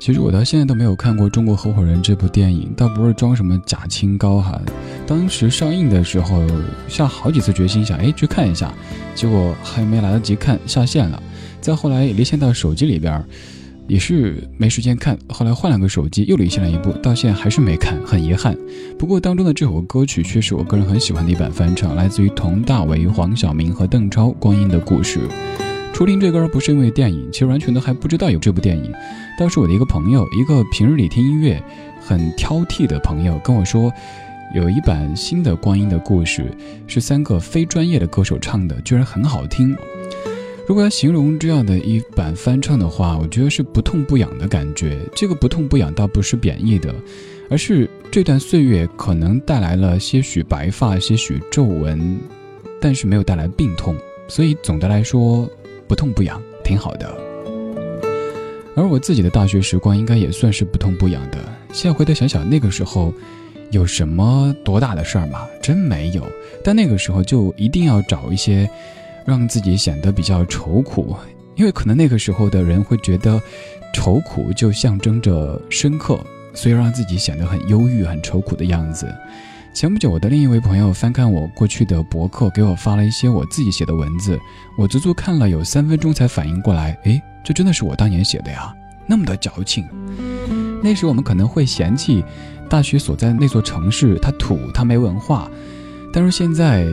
其实我到现在都没有看过《中国合伙人》这部电影，倒不是装什么假清高哈。当时上映的时候，下好几次决心想，哎，去看一下，结果还没来得及看，下线了。再后来离线到手机里边，也是没时间看。后来换了个手机，又离线了一部，到现在还是没看，很遗憾。不过当中的这首歌曲却是我个人很喜欢的一版翻唱，来自于佟大为、黄晓明和邓超，《光阴的故事》。初听这歌不是因为电影，其实完全都还不知道有这部电影。当时我的一个朋友，一个平日里听音乐很挑剔的朋友跟我说，有一版新的《光阴的故事》是三个非专业的歌手唱的，居然很好听。如果要形容这样的一版翻唱的话，我觉得是不痛不痒的感觉。这个不痛不痒倒不是贬义的，而是这段岁月可能带来了些许白发、些许皱纹，但是没有带来病痛，所以总的来说。不痛不痒，挺好的。而我自己的大学时光，应该也算是不痛不痒的。现在回头想想，那个时候有什么多大的事儿吗？真没有。但那个时候就一定要找一些让自己显得比较愁苦，因为可能那个时候的人会觉得愁苦就象征着深刻，所以让自己显得很忧郁、很愁苦的样子。前不久，我的另一位朋友翻看我过去的博客，给我发了一些我自己写的文字。我足足看了有三分钟才反应过来，诶，这真的是我当年写的呀，那么的矫情。那时我们可能会嫌弃大学所在那座城市它土，它没文化，但是现在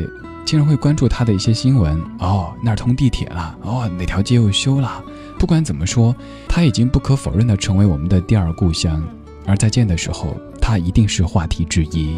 竟然会关注它的一些新闻。哦，那儿通地铁了，哦，哪条街又修了。不管怎么说，它已经不可否认的成为我们的第二故乡。而再见的时候，它一定是话题之一。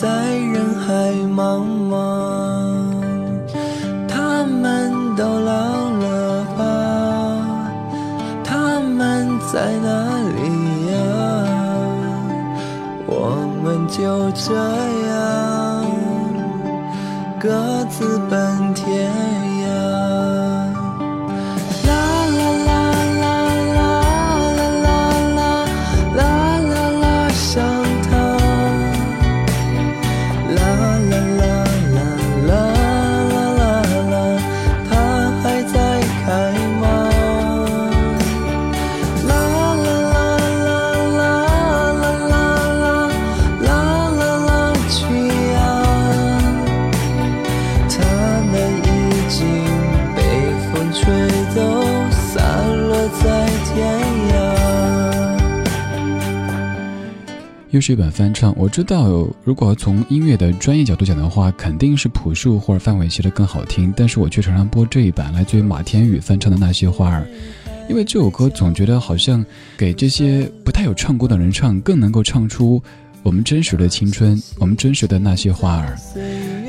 在人海茫茫。他们都老了吧？他们在哪里呀？我们就这样各自奔又是一本翻唱。我知道，如果从音乐的专业角度讲的话，肯定是朴树或者范玮琪的更好听，但是我却常常播这一版，来自于马天宇翻唱的《那些花儿》，因为这首歌总觉得好像给这些不太有唱功的人唱，更能够唱出我们真实的青春，我们真实的那些花儿。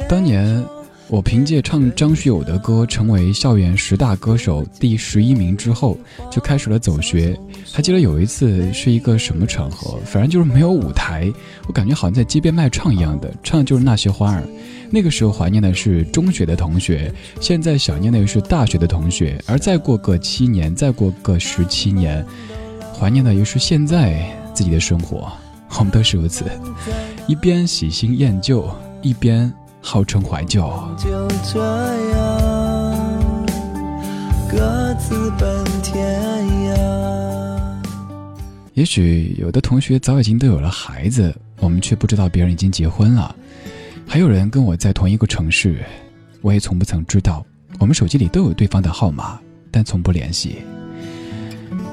当年。我凭借唱张学友的歌成为校园十大歌手第十一名之后，就开始了走学。还记得有一次是一个什么场合，反正就是没有舞台，我感觉好像在街边卖唱一样的，唱的就是那些花儿。那个时候怀念的是中学的同学，现在想念的又是大学的同学，而再过个七年，再过个十七年，怀念的又是现在自己的生活。我们都是如此，一边喜新厌旧，一边。号称怀旧，就这样各自奔天涯。也许有的同学早已经都有了孩子，我们却不知道别人已经结婚了。还有人跟我在同一个城市，我也从不曾知道。我们手机里都有对方的号码，但从不联系。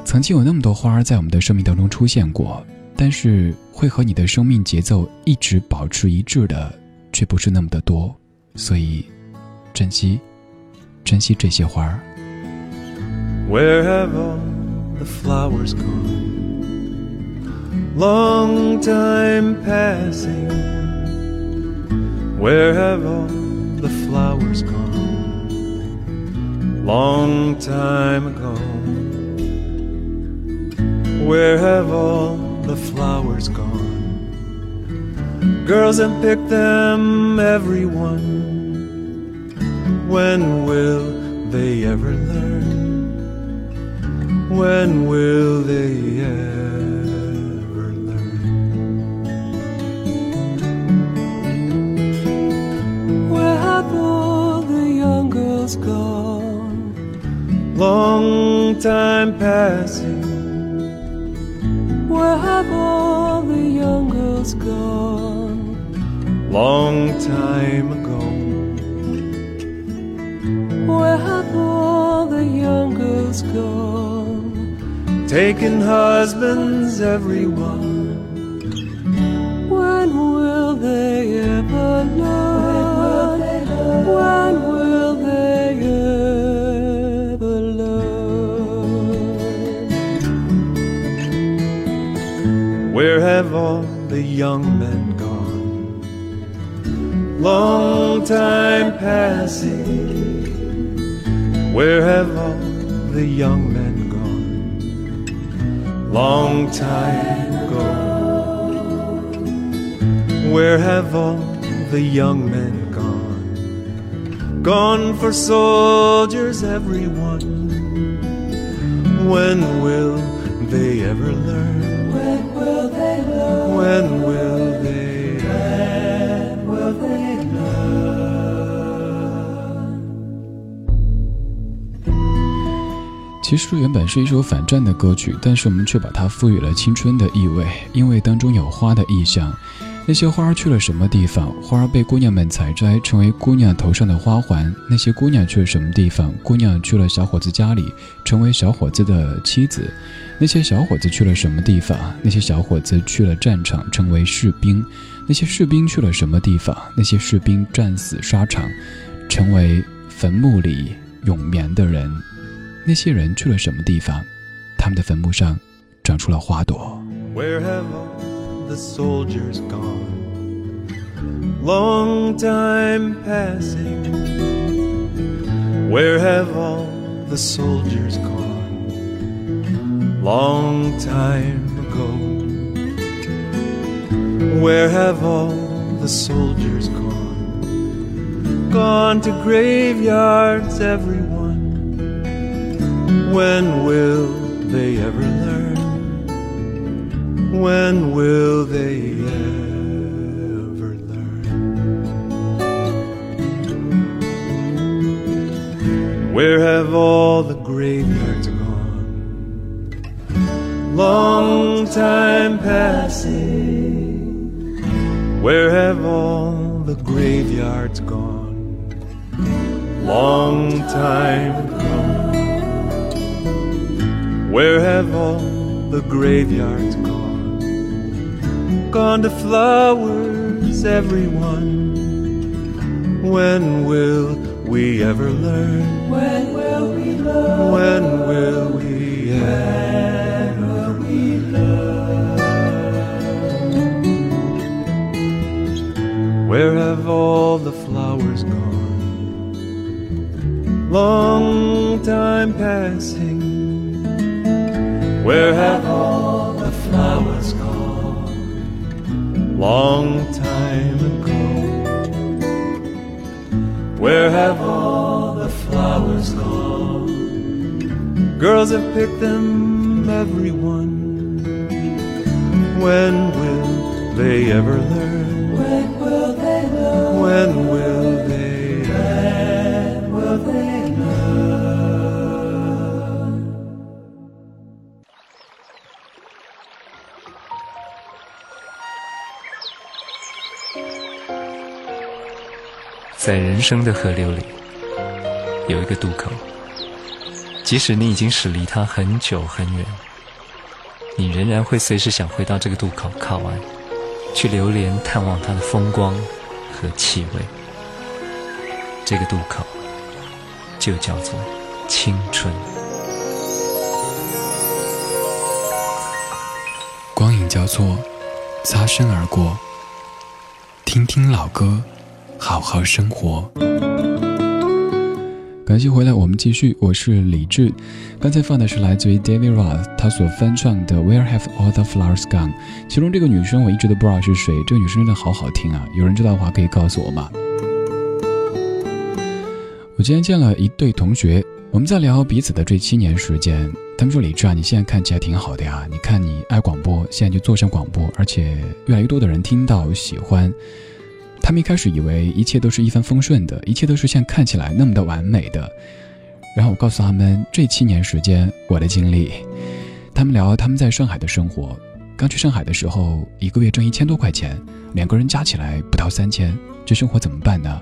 曾经有那么多花儿在我们的生命当中出现过，但是会和你的生命节奏一直保持一致的。却不是那么的多，所以珍惜，珍惜这些花儿。Where have all the flowers gone? Long time passing. Where have all the flowers gone? Long time ago. Where have all the flowers gone? Girls and pick them, everyone. When will they ever learn? When will they ever learn? Where have all the young girls gone? Long time passing. Where have all the young girls gone? Long time ago. Where have all the young girls gone? Taking husbands, everyone. When will they ever learn? When will they ever learn? Where have all the young? Long time passing. Where have all the young men gone? Long time ago. Where have all the young men gone? Gone for soldiers, everyone. When will they ever learn? When will they learn? When will 其实原本是一首反战的歌曲，但是我们却把它赋予了青春的意味，因为当中有花的意象。那些花儿去了什么地方？花儿被姑娘们采摘，成为姑娘头上的花环。那些姑娘去了什么地方？姑娘去了小伙子家里，成为小伙子的妻子。那些小伙子去了什么地方？那些小伙子去了战场，成为士兵。那些士兵去了什么地方？那些士兵战死沙场，成为坟墓里永眠的人。那些人去了什么地方？他们的坟墓上长出了花朵。the soldiers gone. Long time passing. Where have all the soldiers gone? Long time ago. Where have all the soldiers gone? Gone to graveyards, everyone. When will they ever learn? When will they ever learn? Where have all the graveyards gone? Long time passing. Where have all the graveyards gone? Long time. Where have all the graveyards gone? gone to flowers, everyone. When will we ever learn? When will we learn? When will we ever learn? Where have all the flowers gone? Long time passing. Where have all the flowers gone? long time ago. Where have all the flowers gone? Girls have picked them, everyone. When will they ever learn? When will they learn? When will 在人生的河流里，有一个渡口。即使你已经驶离它很久很远，你仍然会随时想回到这个渡口靠岸，去流连探望它的风光和气味。这个渡口就叫做青春。光影交错，擦身而过。听听老歌。好好生活。感谢回来，我们继续。我是李志。刚才放的是来自于 David Roth 他所翻唱的《Where Have All the Flowers Gone》。其中这个女生我一直都不知道是谁，这个女生真的好好听啊！有人知道的话可以告诉我吗？我今天见了一对同学，我们在聊彼此的这七年时间。他们说：“李志啊，你现在看起来挺好的呀。你看你爱广播，现在就做上广播，而且越来越多的人听到喜欢。”他们一开始以为一切都是一帆风顺的，一切都是像看起来那么的完美的。然后我告诉他们这七年时间我的经历。他们聊他们在上海的生活。刚去上海的时候，一个月挣一千多块钱，两个人加起来不到三千，这生活怎么办呢？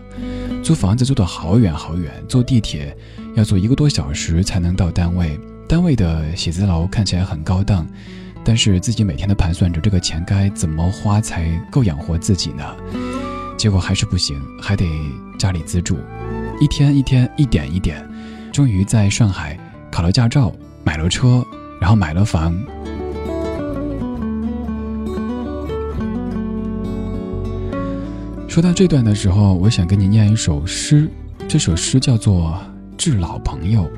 租房子租得好远好远，坐地铁要坐一个多小时才能到单位。单位的写字楼看起来很高档，但是自己每天都盘算着这个钱该怎么花才够养活自己呢？结果还是不行，还得家里资助，一天一天，一点一点，终于在上海考了驾照，买了车，然后买了房。说到这段的时候，我想跟你念一首诗，这首诗叫做《致老朋友》。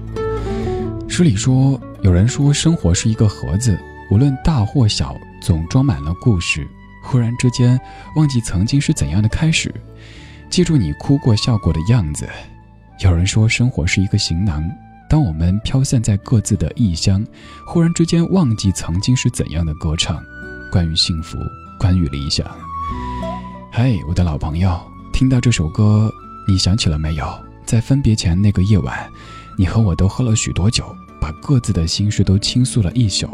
诗里说，有人说生活是一个盒子，无论大或小，总装满了故事。忽然之间，忘记曾经是怎样的开始，记住你哭过笑过的样子。有人说，生活是一个行囊，当我们飘散在各自的异乡，忽然之间忘记曾经是怎样的歌唱，关于幸福，关于理想。嘿，我的老朋友，听到这首歌，你想起了没有？在分别前那个夜晚，你和我都喝了许多酒，把各自的心事都倾诉了一宿。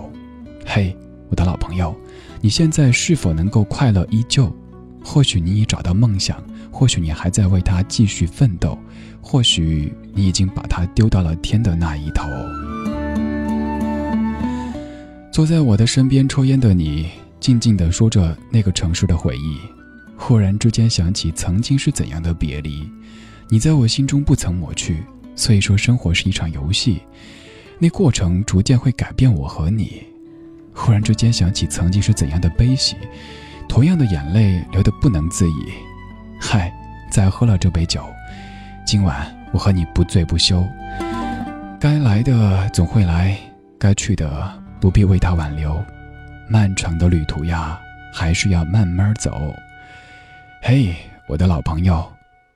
嘿，我的老朋友。你现在是否能够快乐依旧？或许你已找到梦想，或许你还在为它继续奋斗，或许你已经把它丢到了天的那一头。坐在我的身边抽烟的你，静静地说着那个城市的回忆，忽然之间想起曾经是怎样的别离。你在我心中不曾抹去，所以说生活是一场游戏，那过程逐渐会改变我和你。忽然之间想起曾经是怎样的悲喜，同样的眼泪流得不能自已。嗨，再喝了这杯酒，今晚我和你不醉不休。该来的总会来，该去的。不必为他挽留，漫长的旅途呀，还是要慢慢走。嘿，我的老朋友，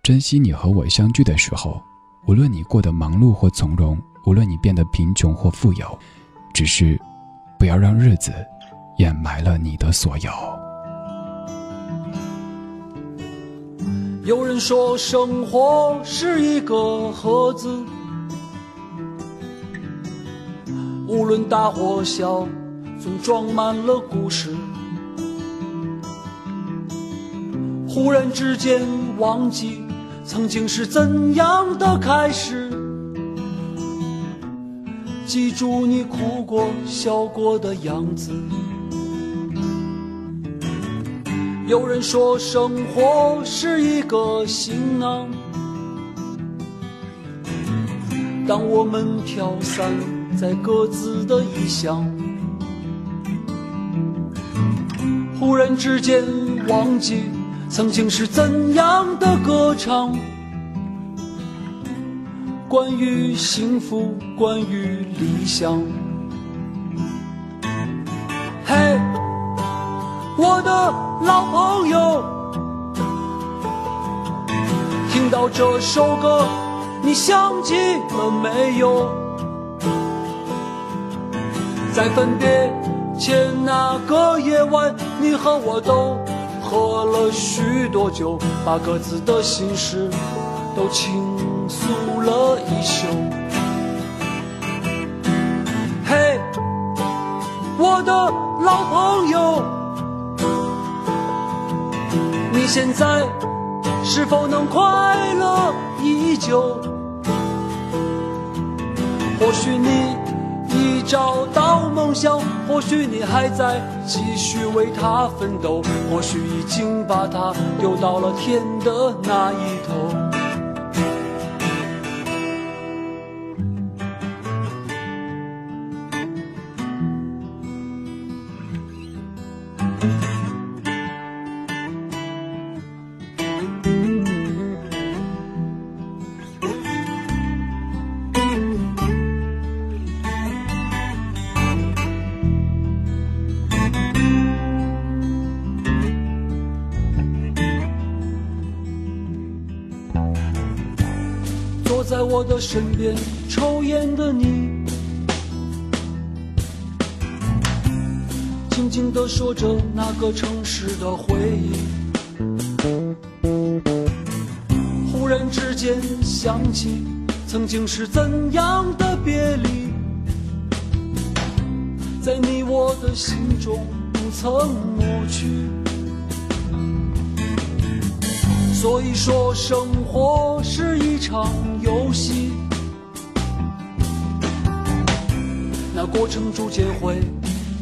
珍惜你和我相聚的时候，无论你过得忙碌或从容，无论你变得贫穷或富有，只是不要让日子掩埋了你的所有。有人说，生活是一个盒子。无论大或小，总装满了故事。忽然之间忘记曾经是怎样的开始，记住你哭过笑过的样子。有人说生活是一个行囊，当我们飘散。在各自的异乡，忽然之间忘记曾经是怎样的歌唱。关于幸福，关于理想。嘿，我的老朋友，听到这首歌，你想起了没有？在分别前那个夜晚，你和我都喝了许多酒，把各自的心事都倾诉了一宿。嘿，我的老朋友，你现在是否能快乐依旧？或许你。已找到梦想，或许你还在继续为它奋斗，或许已经把它丢到了天的那一头。我的身边抽烟的你，静静地说着那个城市的回忆。忽然之间想起，曾经是怎样的别离，在你我的心中不曾抹去。所以说，生活是一场游戏，那过程逐渐会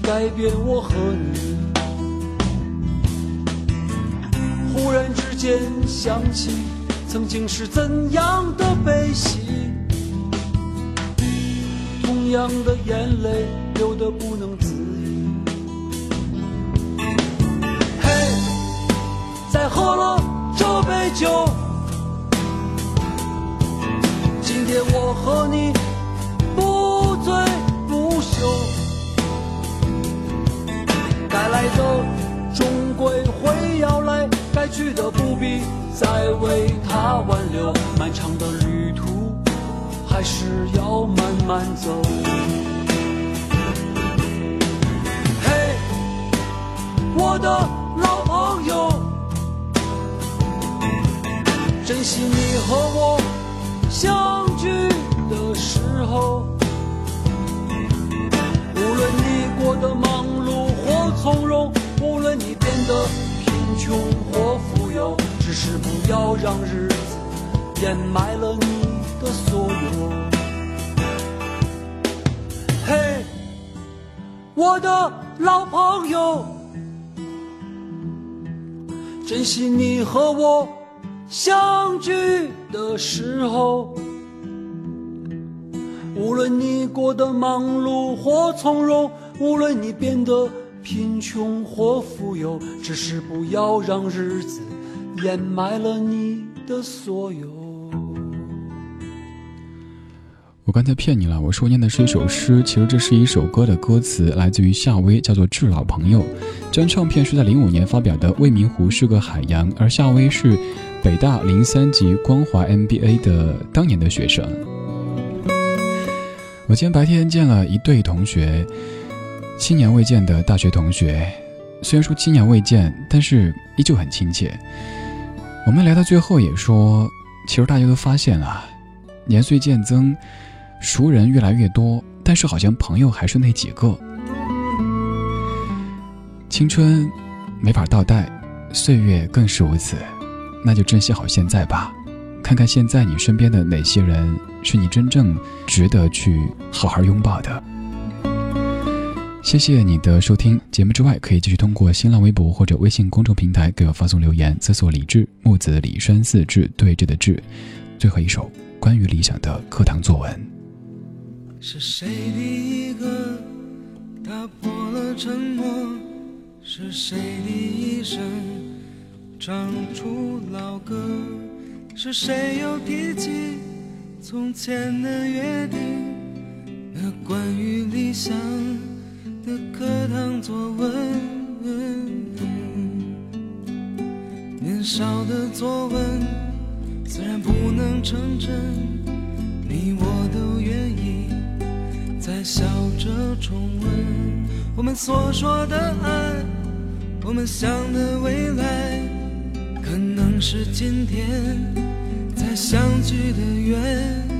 改变我和你。忽然之间想起，曾经是怎样的悲喜，同样的眼泪流得不能自已。嘿，再喝了。杯酒，今天我和你不醉不休。该来的终归会要来，该去的不必再为他挽留。漫长的旅途还是要慢慢走。嘿，我的老朋友。珍惜你和我相聚的时候，无论你过得忙碌或从容，无论你变得贫穷或富有，只是不要让日子掩埋了你的所有。嘿，我的老朋友，珍惜你和我相聚的时候。无论你过得忙碌或从容，无论你变得贫穷或富有，只是不要让日子掩埋了你的所有。我刚才骗你了，我说念的是一首诗，其实这是一首歌的歌词，来自于夏威，叫做《致老朋友》。这张唱片是在零五年发表的，《未名湖是个海洋》，而夏威是北大零三级光华 MBA 的当年的学生。我今天白天见了一对同学，七年未见的大学同学。虽然说七年未见，但是依旧很亲切。我们聊到最后也说，其实大家都发现了，年岁渐增，熟人越来越多，但是好像朋友还是那几个。青春没法倒带，岁月更是如此，那就珍惜好现在吧。看看现在你身边的哪些人是你真正值得去好好拥抱的。谢谢你的收听，节目之外可以继续通过新浪微博或者微信公众平台给我发送留言，搜索“李志木子李山四志对峙的志”。最后一首关于理想的课堂作文。是谁第一个打破了沉默？是谁第一声唱出老歌？是谁又提起从前的约定？那关于理想的课堂作文，年少的作文虽然不能成真，你我都愿意再笑着重温。我们所说的爱，我们想的未来，可能是今天再。相聚的缘，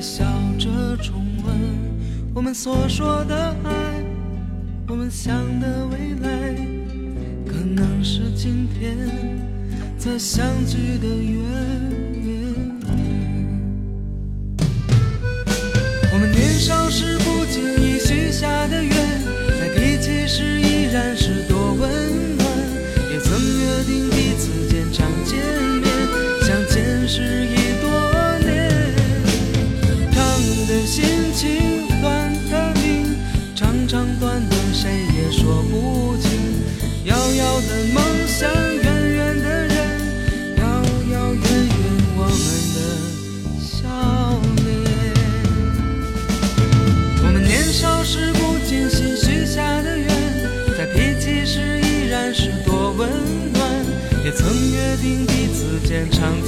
笑着重温我们所说的爱，我们想的未来，可能是今天才相聚的缘。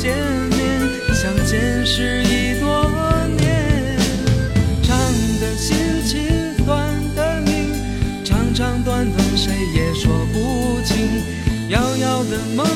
见面，相见时已多年。长的心情短的命。长长短短，谁也说不清。遥遥的梦。